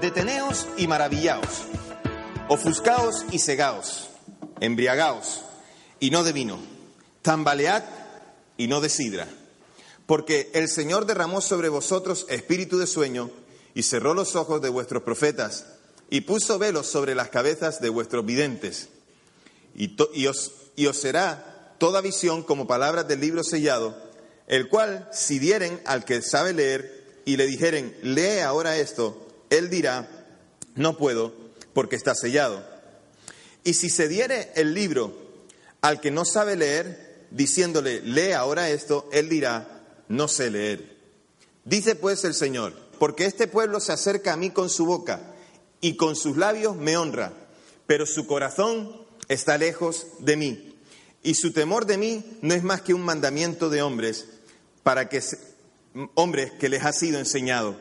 deteneos y maravillaos, ofuscaos y cegaos, embriagaos y no de vino, tambalead y no de sidra, porque el Señor derramó sobre vosotros espíritu de sueño y cerró los ojos de vuestros profetas y puso velos sobre las cabezas de vuestros videntes. Y, os, y os será toda visión como palabras del libro sellado, el cual si dieren al que sabe leer y le dijeren, lee ahora esto, él dirá, no puedo, porque está sellado. Y si se diere el libro al que no sabe leer, diciéndole, lee ahora esto, él dirá, no sé leer. Dice pues el Señor, porque este pueblo se acerca a mí con su boca y con sus labios me honra, pero su corazón está lejos de mí. Y su temor de mí no es más que un mandamiento de hombres, para que hombres que les ha sido enseñado.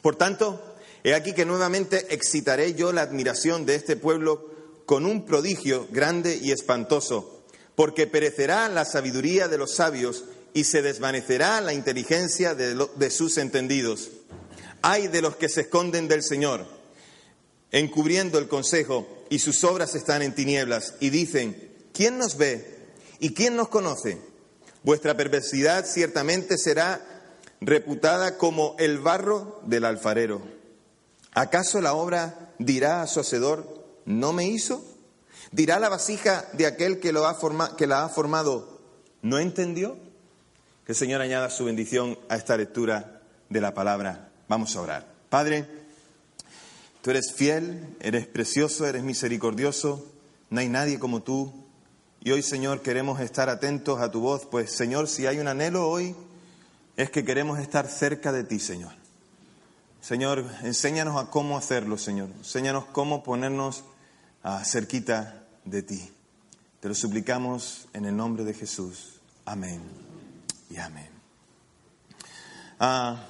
Por tanto, he aquí que nuevamente excitaré yo la admiración de este pueblo con un prodigio grande y espantoso, porque perecerá la sabiduría de los sabios y se desvanecerá la inteligencia de, de sus entendidos. Ay de los que se esconden del Señor encubriendo el consejo, y sus obras están en tinieblas, y dicen, ¿quién nos ve y quién nos conoce? Vuestra perversidad ciertamente será reputada como el barro del alfarero. ¿Acaso la obra dirá a su hacedor, no me hizo? ¿Dirá la vasija de aquel que, la ha formado, no entendió? Que el Señor añada su bendición a esta lectura de la palabra. Vamos a orar. Padre, Tú eres fiel, eres precioso, eres misericordioso, no hay nadie como tú. Y hoy, Señor, queremos estar atentos a tu voz, pues, Señor, si hay un anhelo hoy, es que queremos estar cerca de ti, Señor. Señor, enséñanos a cómo hacerlo, Señor. Enséñanos cómo ponernos ah, cerquita de ti. Te lo suplicamos en el nombre de Jesús. Amén y amén. Ah,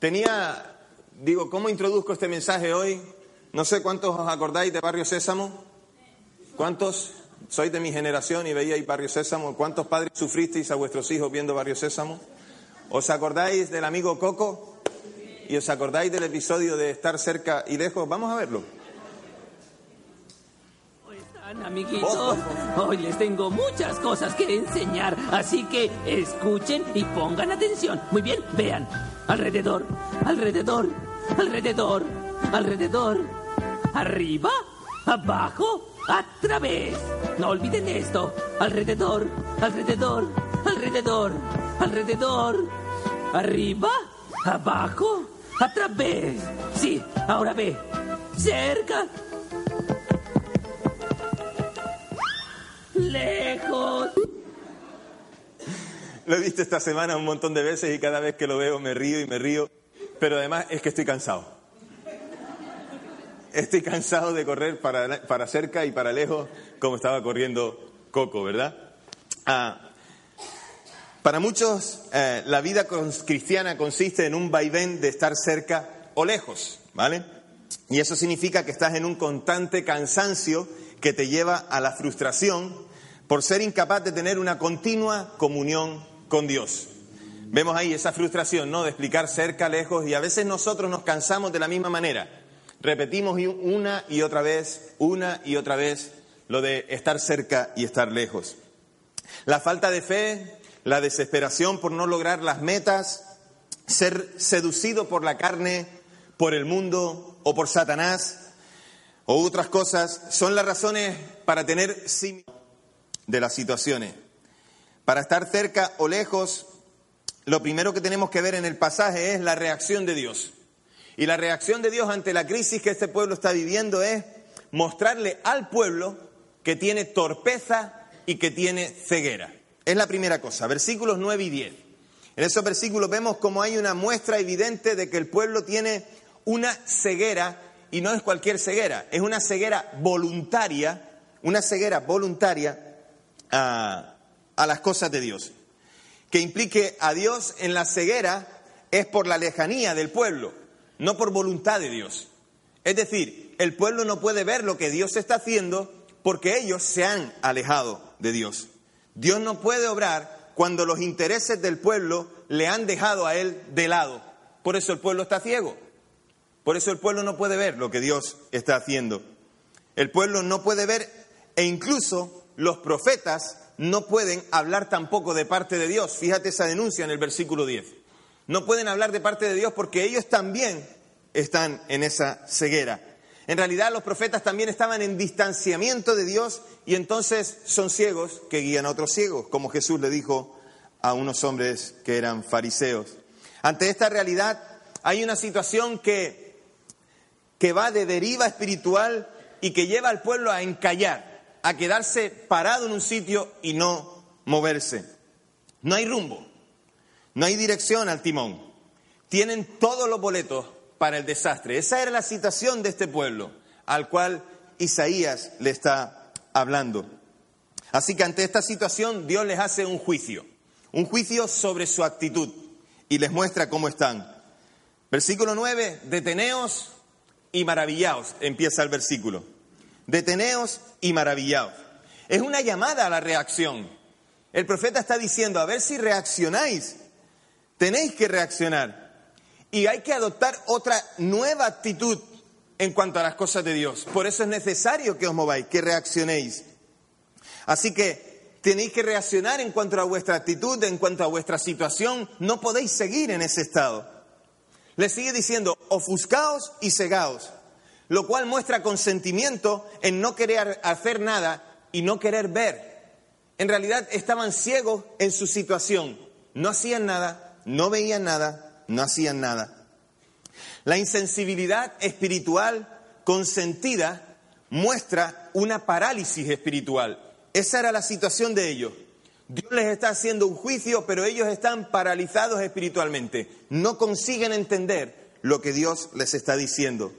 tenía digo, ¿cómo introduzco este mensaje hoy? No sé cuántos os acordáis de Barrio Sésamo. ¿Cuántos sois de mi generación y veíais Barrio Sésamo? ¿Cuántos padres sufristeis a vuestros hijos viendo Barrio Sésamo? ¿Os acordáis del amigo Coco? ¿Y os acordáis del episodio de estar cerca y lejos? Vamos a verlo. amiguitos? Hoy les tengo muchas cosas que enseñar, así que escuchen y pongan atención. Muy bien, vean. Alrededor, alrededor, alrededor, alrededor, arriba, abajo, a través. No olviden esto. Alrededor, alrededor, alrededor, alrededor, arriba, abajo, a través. Sí, ahora ve. Cerca. Lejos. Lo he visto esta semana un montón de veces y cada vez que lo veo me río y me río, pero además es que estoy cansado. Estoy cansado de correr para, para cerca y para lejos como estaba corriendo Coco, ¿verdad? Ah, para muchos eh, la vida cristiana consiste en un vaivén de estar cerca o lejos, ¿vale? Y eso significa que estás en un constante cansancio que te lleva a la frustración por ser incapaz de tener una continua comunión con Dios. Vemos ahí esa frustración, ¿no? De explicar cerca, lejos, y a veces nosotros nos cansamos de la misma manera. Repetimos una y otra vez, una y otra vez, lo de estar cerca y estar lejos. La falta de fe, la desesperación por no lograr las metas, ser seducido por la carne, por el mundo o por Satanás o otras cosas, son las razones para tener de las situaciones. Para estar cerca o lejos, lo primero que tenemos que ver en el pasaje es la reacción de Dios. Y la reacción de Dios ante la crisis que este pueblo está viviendo es mostrarle al pueblo que tiene torpeza y que tiene ceguera. Es la primera cosa, versículos 9 y 10. En esos versículos vemos como hay una muestra evidente de que el pueblo tiene una ceguera y no es cualquier ceguera, es una ceguera voluntaria, una ceguera voluntaria a, a las cosas de Dios. Que implique a Dios en la ceguera es por la lejanía del pueblo, no por voluntad de Dios. Es decir, el pueblo no puede ver lo que Dios está haciendo porque ellos se han alejado de Dios. Dios no puede obrar cuando los intereses del pueblo le han dejado a él de lado. Por eso el pueblo está ciego. Por eso el pueblo no puede ver lo que Dios está haciendo. El pueblo no puede ver e incluso los profetas no pueden hablar tampoco de parte de Dios. Fíjate esa denuncia en el versículo 10. No pueden hablar de parte de Dios porque ellos también están en esa ceguera. En realidad los profetas también estaban en distanciamiento de Dios y entonces son ciegos que guían a otros ciegos, como Jesús le dijo a unos hombres que eran fariseos. Ante esta realidad hay una situación que, que va de deriva espiritual y que lleva al pueblo a encallar, a quedarse parado en un sitio y no moverse. No hay rumbo, no hay dirección al timón. Tienen todos los boletos para el desastre. Esa era la situación de este pueblo al cual Isaías le está hablando. Así que ante esta situación Dios les hace un juicio, un juicio sobre su actitud y les muestra cómo están. Versículo 9, deteneos y maravillaos, empieza el versículo. Deteneos y maravillaos. Es una llamada a la reacción. El profeta está diciendo, a ver si reaccionáis. Tenéis que reaccionar. Y hay que adoptar otra nueva actitud en cuanto a las cosas de Dios. Por eso es necesario que os mováis, que reaccionéis. Así que tenéis que reaccionar en cuanto a vuestra actitud, en cuanto a vuestra situación. No podéis seguir en ese estado. Le sigue diciendo, ofuscaos y cegaos, lo cual muestra consentimiento en no querer hacer nada y no querer ver. En realidad estaban ciegos en su situación. No hacían nada, no veían nada, no hacían nada. La insensibilidad espiritual consentida muestra una parálisis espiritual. Esa era la situación de ellos. Dios les está haciendo un juicio, pero ellos están paralizados espiritualmente. No consiguen entender lo que Dios les está diciendo.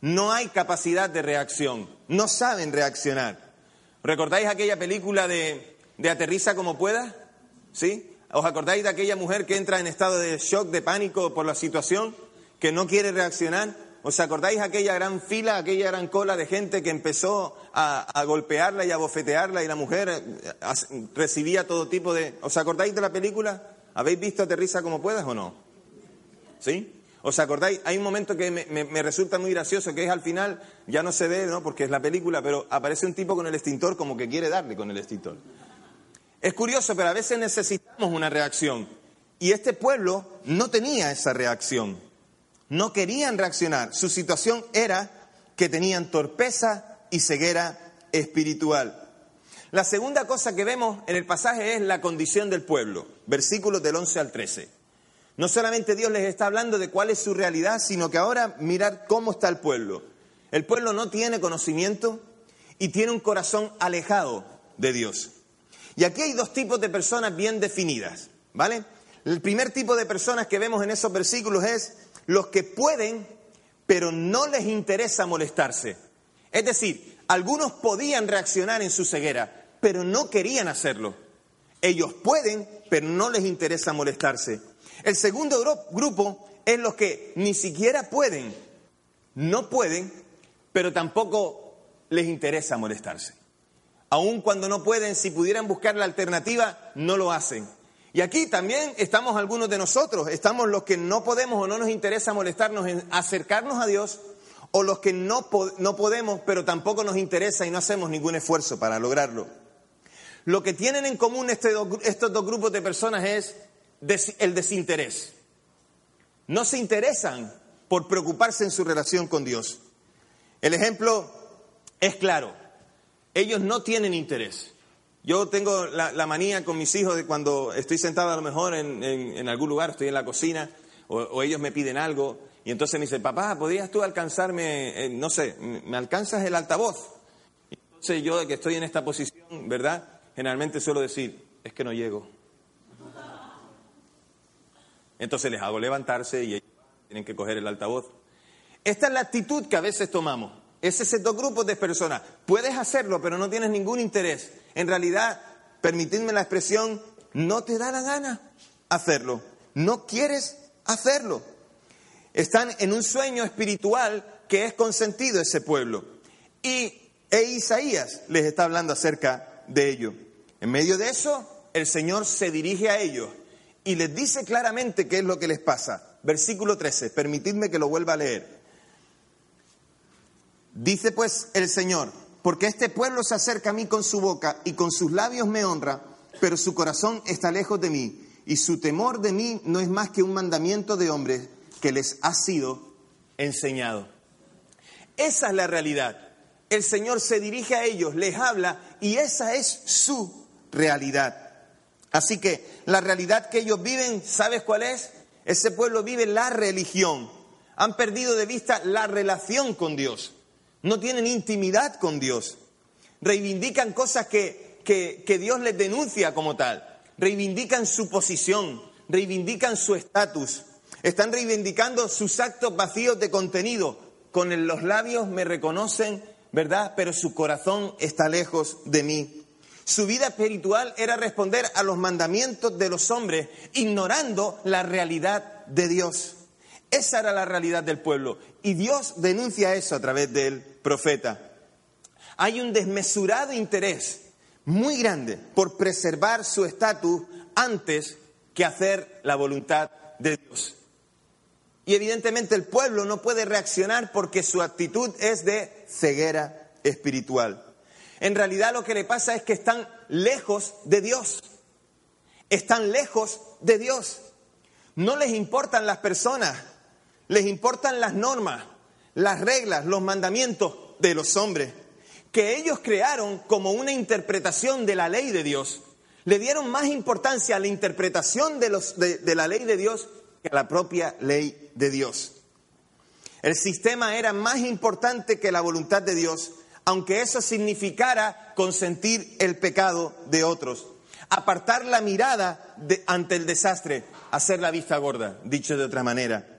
No hay capacidad de reacción. No saben reaccionar. ¿Recordáis aquella película de, de Aterriza como pueda? ¿Sí? ¿Os acordáis de aquella mujer que entra en estado de shock, de pánico por la situación, que no quiere reaccionar? ¿Os acordáis aquella gran fila, aquella gran cola de gente que empezó a, golpearla y a bofetearla y la mujer eh, recibía todo tipo de... ¿Os acordáis de la película? ¿Habéis visto Aterriza como puedas o no? ¿Sí? ¿Os acordáis? Hay un momento que me, me, resulta muy gracioso, que es al final, ya no se ve, ¿no? Porque es la película, pero aparece un tipo con el extintor como que quiere darle con el extintor. Es curioso, pero a veces necesitamos una reacción. Y este pueblo no tenía esa reacción. No querían reaccionar. Su situación era que tenían torpeza y ceguera espiritual. La segunda cosa que vemos en el pasaje es la condición del pueblo, versículos del 11 al 13. No solamente Dios les está hablando de cuál es su realidad, sino que ahora mirad cómo está el pueblo. El pueblo no tiene conocimiento y tiene un corazón alejado de Dios. Y aquí hay dos tipos de personas bien definidas, ¿vale? El primer tipo de personas que vemos en esos versículos es los que pueden, pero no les interesa molestarse. Es decir, algunos podían reaccionar en su ceguera, pero no querían hacerlo. Ellos pueden, pero no les interesa molestarse. El segundo grupo es los que ni siquiera pueden, no pueden, pero tampoco les interesa molestarse. Aun cuando no pueden, si pudieran buscar la alternativa, no lo hacen. Y aquí también estamos algunos de nosotros, estamos los que no podemos o no nos interesa molestarnos en acercarnos a Dios, o los que no, no podemos, pero tampoco nos interesa y no hacemos ningún esfuerzo para lograrlo. Lo que tienen en común este estos dos grupos de personas es el desinterés. No se interesan por preocuparse en su relación con Dios. El ejemplo es claro. Ellos no tienen interés. Yo tengo la, manía con mis hijos de cuando estoy sentado a lo mejor en, algún lugar, estoy en la cocina, o, ellos me piden algo, y entonces me dicen, papá, ¿podrías tú alcanzarme, eh, no sé, me alcanzas el altavoz? Entonces yo que estoy en esta posición, ¿verdad? Generalmente suelo decir, es que no llego. Entonces les hago levantarse y ellos tienen que coger el altavoz. Esta es la actitud que a veces tomamos. Es ese dos grupos de personas. Puedes hacerlo, pero no tienes ningún interés. En realidad, permitidme la expresión, no te da la gana hacerlo. No quieres hacerlo. Están en un sueño espiritual que es consentido ese pueblo. Y e Isaías les está hablando acerca de ello. En medio de eso, el Señor se dirige a ellos y les dice claramente qué es lo que les pasa. Versículo 13, permitidme que lo vuelva a leer. Dice pues el Señor, porque este pueblo se acerca a mí con su boca y con sus labios me honra, pero su corazón está lejos de mí, y su temor de mí no es más que un mandamiento de hombres que les ha sido enseñado. Esa es la realidad. El Señor se dirige a ellos, les habla, y esa es su realidad. Así que la realidad que ellos viven, ¿sabes cuál es? Ese pueblo vive la religión. Han perdido de vista la relación con Dios. No tienen intimidad con Dios. Reivindican cosas que, que, Dios les denuncia como tal. Reivindican su posición, reivindican su estatus. Están reivindicando sus actos vacíos de contenido. Con los labios me reconocen, ¿verdad? Pero su corazón está lejos de mí. Su vida espiritual era responder a los mandamientos de los hombres, ignorando la realidad de Dios. Esa era la realidad del pueblo. Y Dios denuncia eso a través del profeta. Hay un desmesurado interés muy grande por preservar su estatus antes que hacer la voluntad de Dios. Y evidentemente el pueblo no puede reaccionar porque su actitud es de ceguera espiritual. En realidad lo que le pasa es que están lejos de Dios. Están lejos de Dios. No les importan las personas, les importan las normas, las reglas, los mandamientos de los hombres, que ellos crearon como una interpretación de la ley de Dios. Le dieron más importancia a la interpretación de, la ley de Dios que a la propia ley de Dios. El sistema era más importante que la voluntad de Dios aunque eso significara consentir el pecado de otros. Apartar la mirada ante el desastre, hacer la vista gorda, dicho de otra manera.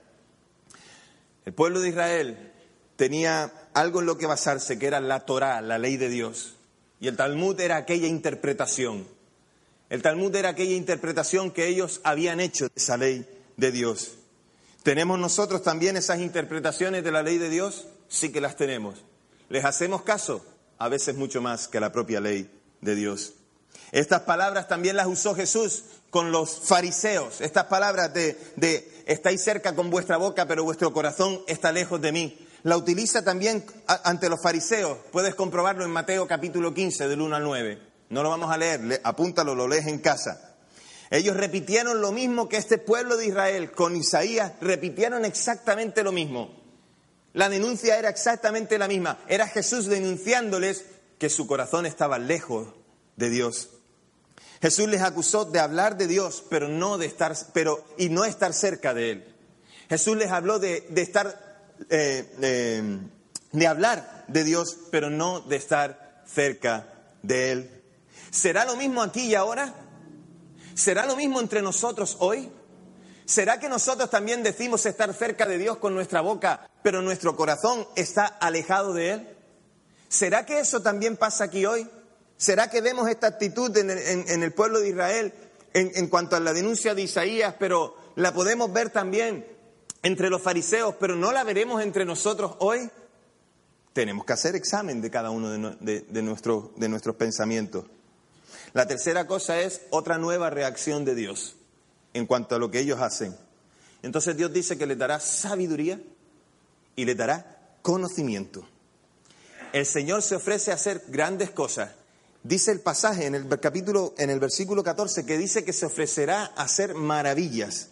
El pueblo de Israel tenía algo en lo que basarse, que era la Torá, la ley de Dios. Y el Talmud era aquella interpretación. El Talmud era aquella interpretación que ellos habían hecho de esa ley de Dios. ¿Tenemos nosotros también esas interpretaciones de la ley de Dios? Sí que las tenemos. ¿Les hacemos caso? A veces mucho más que la propia ley de Dios. Estas palabras también las usó Jesús con los fariseos. Estas palabras de, estáis cerca con vuestra boca, pero vuestro corazón está lejos de mí. La utiliza también ante los fariseos. Puedes comprobarlo en Mateo capítulo 15, del 1 al 9. No lo vamos a leer, apúntalo, lo lees en casa. Ellos repitieron lo mismo que este pueblo de Israel con Isaías, repitieron exactamente lo mismo. La denuncia era exactamente la misma. Era Jesús denunciándoles que su corazón estaba lejos de Dios. Jesús les acusó de hablar de Dios, pero no de estar, pero y no estar cerca de él. Jesús les habló de, estar, eh, de hablar de Dios, pero no de estar cerca de él. ¿Será lo mismo aquí y ahora? ¿Será lo mismo entre nosotros hoy? ¿Será que nosotros también decimos estar cerca de Dios con nuestra boca, pero nuestro corazón está alejado de Él? ¿Será que eso también pasa aquí hoy? ¿Será que vemos esta actitud en el, pueblo de Israel en, cuanto a la denuncia de Isaías, pero la podemos ver también entre los fariseos, pero no la veremos entre nosotros hoy? Tenemos que hacer examen de cada uno de, de, nuestros pensamientos. La tercera cosa es otra nueva reacción de Dios en cuanto a lo que ellos hacen. Entonces Dios dice que les dará sabiduría y les dará conocimiento. El Señor se ofrece a hacer grandes cosas. Dice el pasaje en el capítulo, en el versículo 14, que dice que se ofrecerá a hacer maravillas.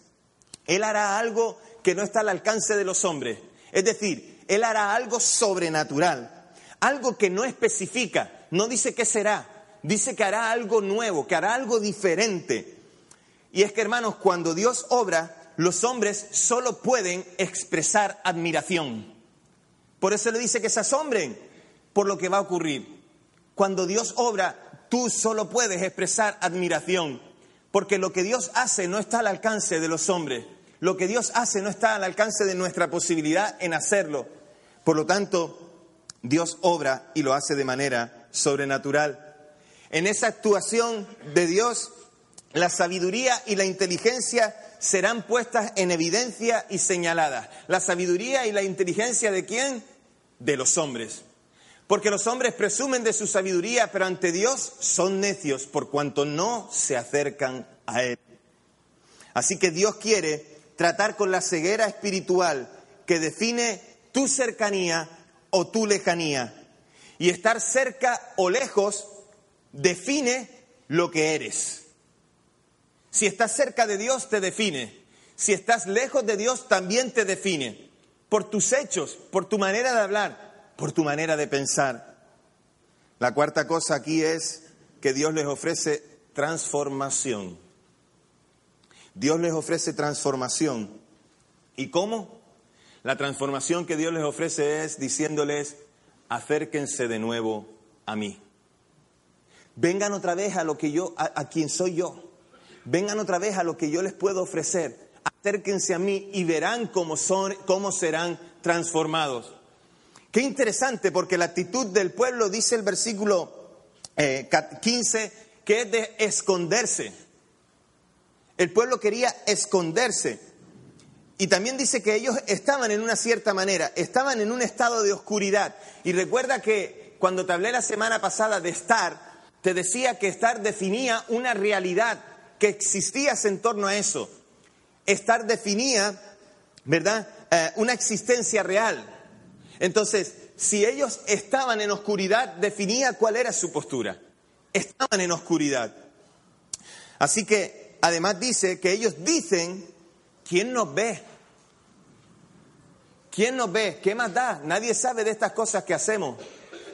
Él hará algo que no está al alcance de los hombres. Es decir, Él hará algo sobrenatural, algo que no especifica, no dice qué será, dice que hará algo nuevo, que hará algo diferente. Y es que, hermanos, cuando Dios obra, los hombres solo pueden expresar admiración. Por eso le dice que se asombren por lo que va a ocurrir. Cuando Dios obra, tú solo puedes expresar admiración, porque lo que Dios hace no está al alcance de los hombres. Lo que Dios hace no está al alcance de nuestra posibilidad en hacerlo. Por lo tanto, Dios obra y lo hace de manera sobrenatural. En esa actuación de Dios la sabiduría y la inteligencia serán puestas en evidencia y señaladas. La sabiduría y la inteligencia de quién? De los hombres. Porque los hombres presumen de su sabiduría, pero ante Dios son necios por cuanto no se acercan a Él. Así que Dios quiere tratar con la ceguera espiritual que define tu cercanía o tu lejanía. Y estar cerca o lejos define lo que eres. Si estás cerca de Dios, te define. Si estás lejos de Dios, también te define. Por tus hechos, por tu manera de hablar, por tu manera de pensar. La cuarta cosa aquí es que Dios les ofrece transformación. Dios les ofrece transformación. ¿Y cómo? La transformación que Dios les ofrece es diciéndoles, acérquense de nuevo a mí. Vengan otra vez a lo que yo, a, quien soy yo. Vengan otra vez a lo que yo les puedo ofrecer. Acérquense a mí y verán cómo, son, cómo serán transformados. Qué interesante, porque la actitud del pueblo, dice el versículo 15, eh, que es de esconderse. El pueblo quería esconderse. Y también dice que ellos estaban en una cierta manera, estaban en un estado de oscuridad. Y recuerda que cuando te hablé la semana pasada de estar, te decía que estar definía una realidad que existías en torno a eso. Estar definía, ¿verdad?, eh, una existencia real. Entonces, si ellos estaban en oscuridad, definía cuál era su postura. Estaban en oscuridad. Así que, además dice que ellos dicen, ¿quién nos ve? ¿Quién nos ve? ¿Qué más da? Nadie sabe de estas cosas que hacemos.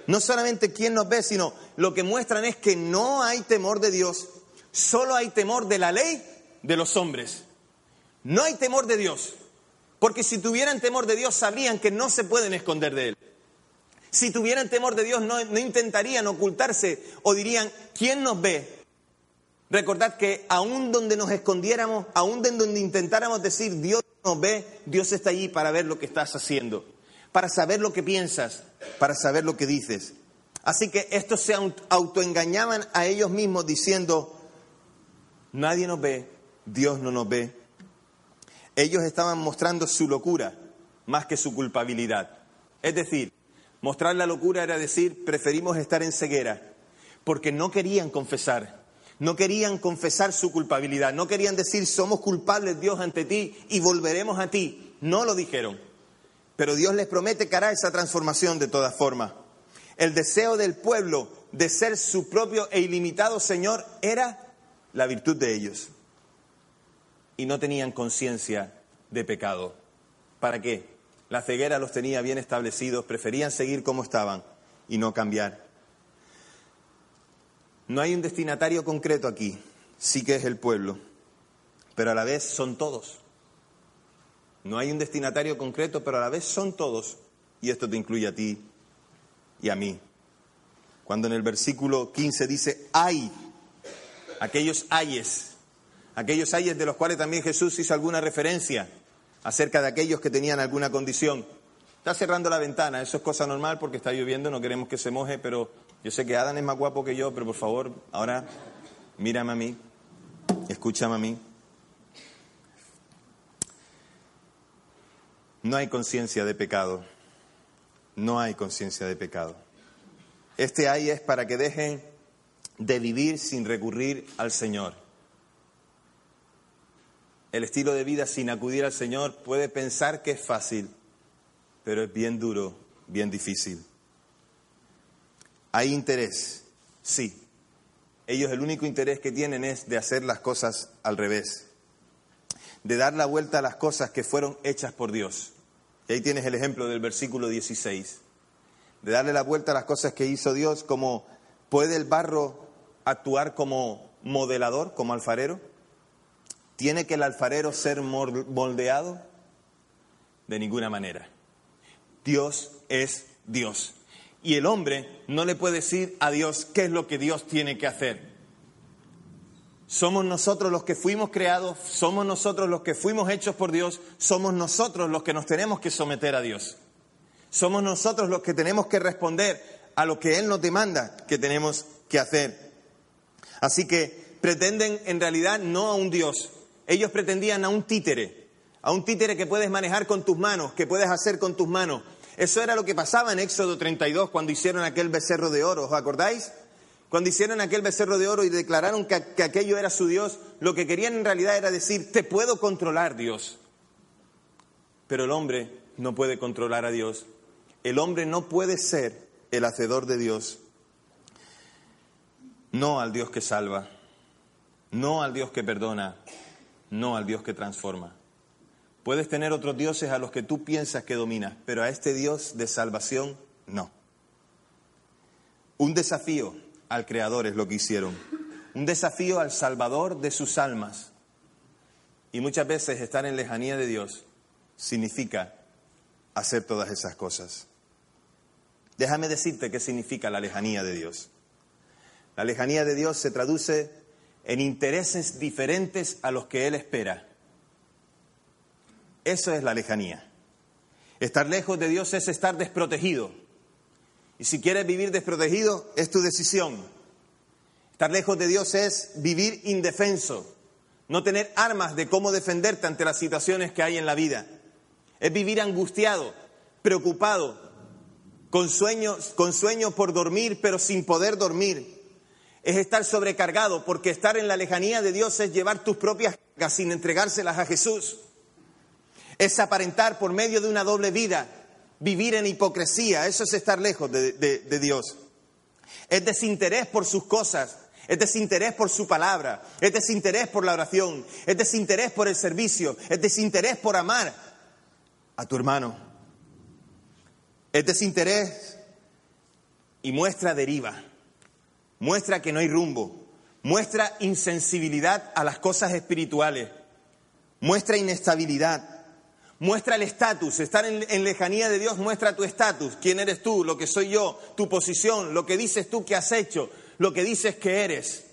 No solamente quién nos ve, sino lo que muestran es que no hay temor de Dios Solo hay temor de la ley de los hombres. No hay temor de Dios. Porque si tuvieran temor de Dios, sabrían que no se pueden esconder de Él. Si tuvieran temor de Dios, no, intentarían ocultarse o dirían, ¿quién nos ve? Recordad que aún donde nos escondiéramos, aún donde intentáramos decir, Dios nos ve, Dios está allí para ver lo que estás haciendo, para saber lo que piensas, para saber lo que dices. Así que estos se autoengañaban a ellos mismos diciendo, Nadie nos ve, Dios no nos ve. Ellos estaban mostrando su locura más que su culpabilidad. Es decir, mostrar la locura era decir, preferimos estar en ceguera, porque no querían confesar, no querían confesar su culpabilidad, no querían decir, somos culpables Dios ante ti y volveremos a ti. No lo dijeron. Pero Dios les promete que hará esa transformación de todas formas. El deseo del pueblo de ser su propio e ilimitado Señor era la virtud de ellos y no tenían conciencia de pecado. ¿Para qué? La ceguera los tenía bien establecidos, preferían seguir como estaban y no cambiar. No hay un destinatario concreto aquí, sí que es el pueblo, pero a la vez son todos. No hay un destinatario concreto, pero a la vez son todos, y esto te incluye a ti y a mí. Cuando en el versículo 15 dice, hay aquellos ayes, aquellos ayes de los cuales también Jesús hizo alguna referencia acerca de aquellos que tenían alguna condición. Está cerrando la ventana, eso es cosa normal porque está lloviendo, no queremos que se moje, pero yo sé que Adán es más guapo que yo, pero por favor, ahora mírame a mí, escúchame a mí. No hay conciencia de pecado, no hay conciencia de pecado. Este ay es para que dejen de vivir sin recurrir al Señor. El estilo de vida sin acudir al Señor puede pensar que es fácil, pero es bien duro, bien difícil. Hay interés, sí. Ellos el único interés que tienen es de hacer las cosas al revés, de dar la vuelta a las cosas que fueron hechas por Dios. Y ahí tienes el ejemplo del versículo 16, de darle la vuelta a las cosas que hizo Dios como puede el barro actuar como modelador, como alfarero? ¿Tiene que el alfarero ser moldeado? De ninguna manera. Dios es Dios. Y el hombre no le puede decir a Dios qué es lo que Dios tiene que hacer. Somos nosotros los que fuimos creados, somos nosotros los que fuimos hechos por Dios, somos nosotros los que nos tenemos que someter a Dios. Somos nosotros los que tenemos que responder a lo que Él nos demanda que tenemos que hacer. Así que pretenden en realidad no a un Dios, ellos pretendían a un títere, a un títere que puedes manejar con tus manos, que puedes hacer con tus manos. Eso era lo que pasaba en Éxodo 32 cuando hicieron aquel becerro de oro, ¿os acordáis? Cuando hicieron aquel becerro de oro y declararon que, que aquello era su Dios, lo que querían en realidad era decir, te puedo controlar Dios. Pero el hombre no puede controlar a Dios. El hombre no puede ser el hacedor de Dios, no al Dios que salva, no al Dios que perdona, no al Dios que transforma. Puedes tener otros dioses a los que tú piensas que dominas, pero a este Dios de salvación no. Un desafío al Creador es lo que hicieron. Un desafío al Salvador de sus almas. Y muchas veces estar en lejanía de Dios significa hacer todas esas cosas. Déjame decirte qué significa la lejanía de Dios. La lejanía de Dios se traduce en intereses diferentes a los que Él espera. Eso es la lejanía. Estar lejos de Dios es estar desprotegido. Y si quieres vivir desprotegido, es tu decisión. Estar lejos de Dios es vivir indefenso, no tener armas de cómo defenderte ante las situaciones que hay en la vida. Es vivir angustiado, preocupado, con sueños, con sueños por dormir, pero sin poder dormir. Es estar sobrecargado, porque estar en la lejanía de Dios es llevar tus propias cargas sin entregárselas a Jesús. Es aparentar por medio de una doble vida, vivir en hipocresía, eso es estar lejos de, Dios. Es desinterés por sus cosas, es desinterés por su palabra, es desinterés por la oración, es desinterés por el servicio, es desinterés por amar a tu hermano. Es desinterés y muestra deriva, muestra que no hay rumbo, muestra insensibilidad a las cosas espirituales, muestra inestabilidad, muestra el estatus, estar en, lejanía de Dios muestra tu estatus, quién eres tú, lo que soy yo, tu posición, lo que dices tú que has hecho, lo que dices que eres.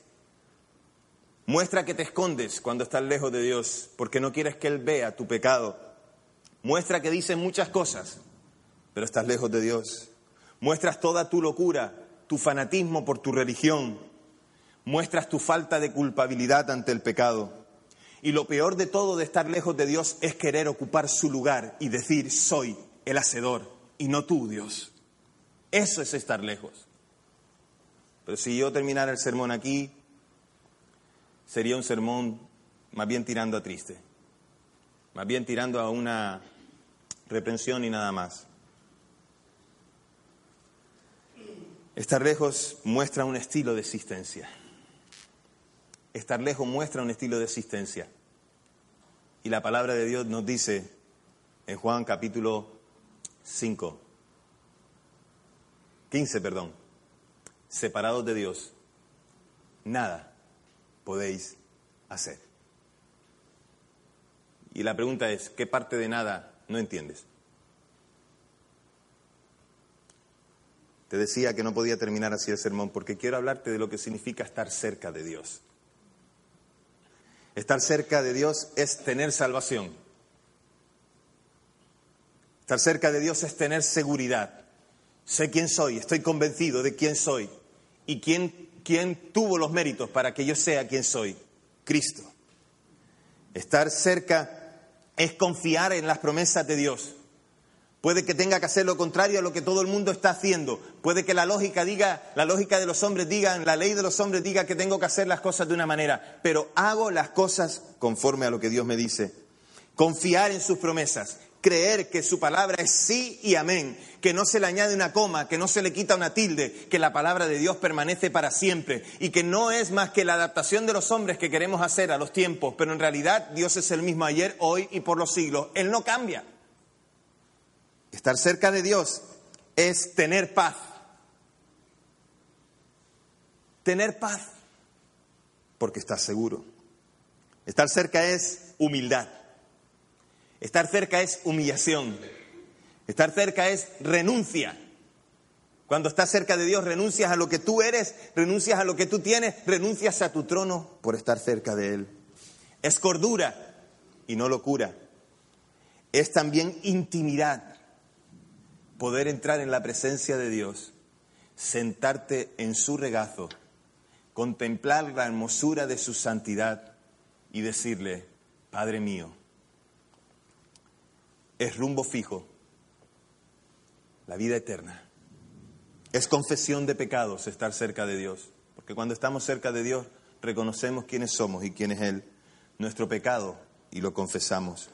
Muestra que te escondes cuando estás lejos de Dios, porque no quieres que Él vea tu pecado. Muestra que dices muchas cosas, pero estás lejos de Dios. Muestras toda tu locura, tu fanatismo por tu religión. Muestras tu falta de culpabilidad ante el pecado. Y lo peor de todo de estar lejos de Dios es querer ocupar su lugar y decir, soy el hacedor y no tú, Dios. Eso es estar lejos. Pero si yo terminara el sermón aquí, sería un sermón más bien tirando a triste, más bien tirando a una reprensión y nada más. Estar lejos muestra un estilo de existencia. Estar lejos muestra un estilo de existencia. Y la palabra de Dios nos dice en Juan capítulo 5, 15, perdón, separados de Dios, nada podéis hacer. Y la pregunta es, ¿qué parte de nada no entiendes? Te decía que no podía terminar así el sermón porque quiero hablarte de lo que significa estar cerca de Dios. Estar cerca de Dios es tener salvación. Estar cerca de Dios es tener seguridad. Sé quién soy, estoy convencido de quién soy y quién, quién tuvo los méritos para que yo sea quien soy, Cristo. Estar cerca es confiar en las promesas de Dios. Puede que tenga que hacer lo contrario a lo que todo el mundo está haciendo. Puede que la lógica diga, la lógica de los hombres diga, la ley de los hombres diga que tengo que hacer las cosas de una manera, pero hago las cosas conforme a lo que Dios me dice. Confiar en sus promesas, creer que su palabra es sí y amén, que no se le añade una coma, que no se le quita una tilde, que la palabra de Dios permanece para siempre y que no es más que la adaptación de los hombres que queremos hacer a los tiempos, pero en realidad Dios es el mismo ayer, hoy y por los siglos. Él no cambia. Estar cerca de Dios es tener paz. Tener paz porque estás seguro. Estar cerca es humildad. Estar cerca es humillación. Estar cerca es renuncia. Cuando estás cerca de Dios, renuncias a lo que tú eres, renuncias a lo que tú tienes, renuncias a tu trono por estar cerca de Él. Es cordura y no locura. Es también intimidad poder entrar en la presencia de Dios, sentarte en su regazo, contemplar la hermosura de su santidad y decirle, Padre mío, es rumbo fijo, la vida eterna. Es confesión de pecados estar cerca de Dios, porque cuando estamos cerca de Dios reconocemos quiénes somos y quién es Él, nuestro pecado, y lo confesamos.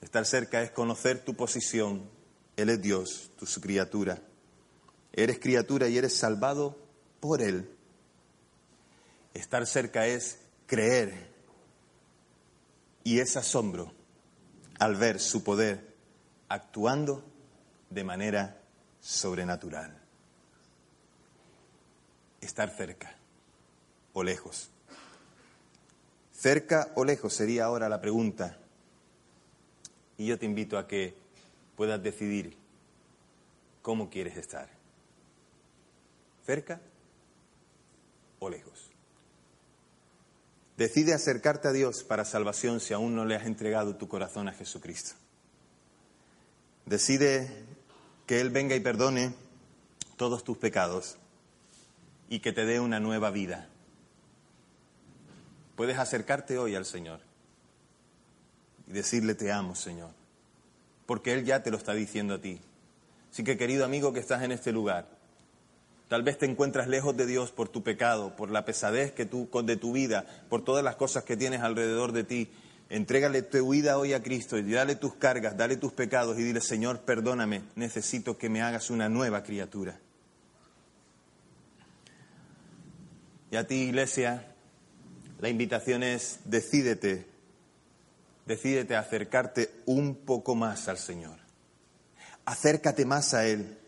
Estar cerca es conocer tu posición, Él es Dios, tu su criatura. Eres criatura y eres salvado por Él. Estar cerca es creer y es asombro al ver su poder actuando de manera sobrenatural. Estar cerca o lejos. Cerca o lejos sería ahora la pregunta. Y yo te invito a que puedas decidir cómo quieres estar. ¿Cerca o lejos? Decide acercarte a Dios para salvación si aún no le has entregado tu corazón a Jesucristo. Decide que Él venga y perdone todos tus pecados y que te dé una nueva vida. Puedes acercarte hoy al Señor y decirle te amo, Señor, porque Él ya te lo está diciendo a ti. Así que querido amigo que estás en este lugar, Tal vez te encuentras lejos de Dios por tu pecado, por la pesadez que tú, de tu vida, por todas las cosas que tienes alrededor de ti. Entrégale tu vida hoy a Cristo y dale tus cargas, dale tus pecados y dile, Señor, perdóname, necesito que me hagas una nueva criatura. Y a ti, iglesia, la invitación es, decídete, decídete a acercarte un poco más al Señor. Acércate más a Él.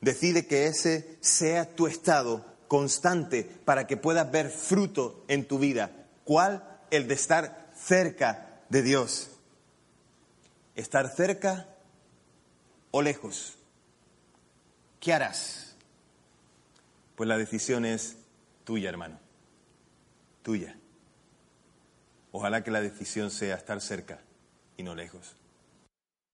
Decide que ese sea tu estado constante para que puedas ver fruto en tu vida. ¿Cuál? El de estar cerca de Dios. ¿Estar cerca o lejos? ¿Qué harás? Pues la decisión es tuya, hermano. Tuya. Ojalá que la decisión sea estar cerca y no lejos.